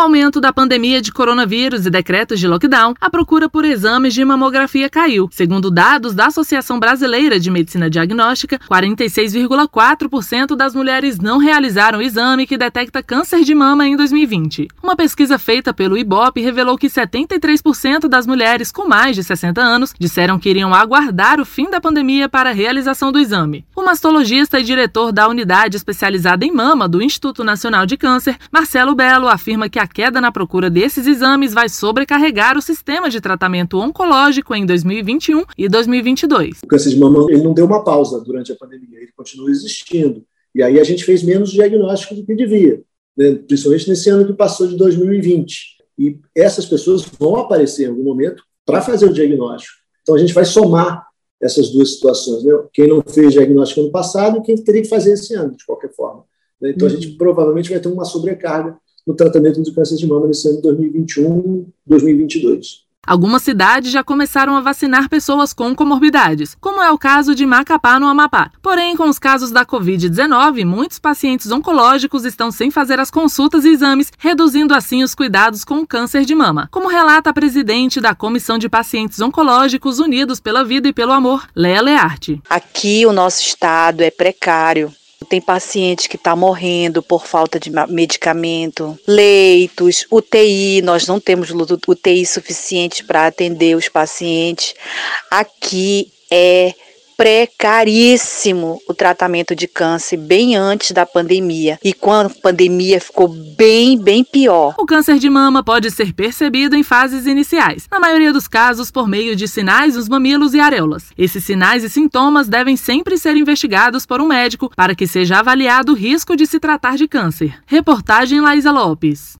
aumento da pandemia de coronavírus e decretos de lockdown, a procura por exames de mamografia caiu. Segundo dados da Associação Brasileira de Medicina Diagnóstica, 46,4% das mulheres não realizaram o exame que detecta câncer de mama em 2020. Uma pesquisa feita pelo IBOP revelou que 73% das mulheres com mais de 60 anos disseram que iriam aguardar o fim da pandemia para a realização do exame. O mastologista e diretor da unidade especializada em mama do Instituto Nacional de Câncer, Marcelo Belo, afirma que a queda na procura desses exames vai sobrecarregar o sistema de tratamento oncológico em 2021 e 2022. O câncer de mama ele não deu uma pausa durante a pandemia, ele continua existindo. E aí a gente fez menos diagnóstico do que devia, né? principalmente nesse ano que passou de 2020. E essas pessoas vão aparecer em algum momento para fazer o diagnóstico. Então a gente vai somar essas duas situações. Né? Quem não fez diagnóstico ano passado e quem teria que fazer esse ano, de qualquer forma. Né? Então uhum. a gente provavelmente vai ter uma sobrecarga no tratamento do câncer de mama nesse ano de 2021, 2022. Algumas cidades já começaram a vacinar pessoas com comorbidades, como é o caso de Macapá, no Amapá. Porém, com os casos da Covid-19, muitos pacientes oncológicos estão sem fazer as consultas e exames, reduzindo assim os cuidados com o câncer de mama. Como relata a presidente da Comissão de Pacientes Oncológicos Unidos pela Vida e pelo Amor, Léa Learte. Aqui o nosso estado é precário tem paciente que está morrendo por falta de medicamento, leitos, UTI, nós não temos UTI suficiente para atender os pacientes. Aqui é precaríssimo o tratamento de câncer bem antes da pandemia e quando a pandemia ficou bem, bem pior. O câncer de mama pode ser percebido em fases iniciais, na maioria dos casos por meio de sinais nos mamilos e areolas. Esses sinais e sintomas devem sempre ser investigados por um médico para que seja avaliado o risco de se tratar de câncer. Reportagem Laísa Lopes.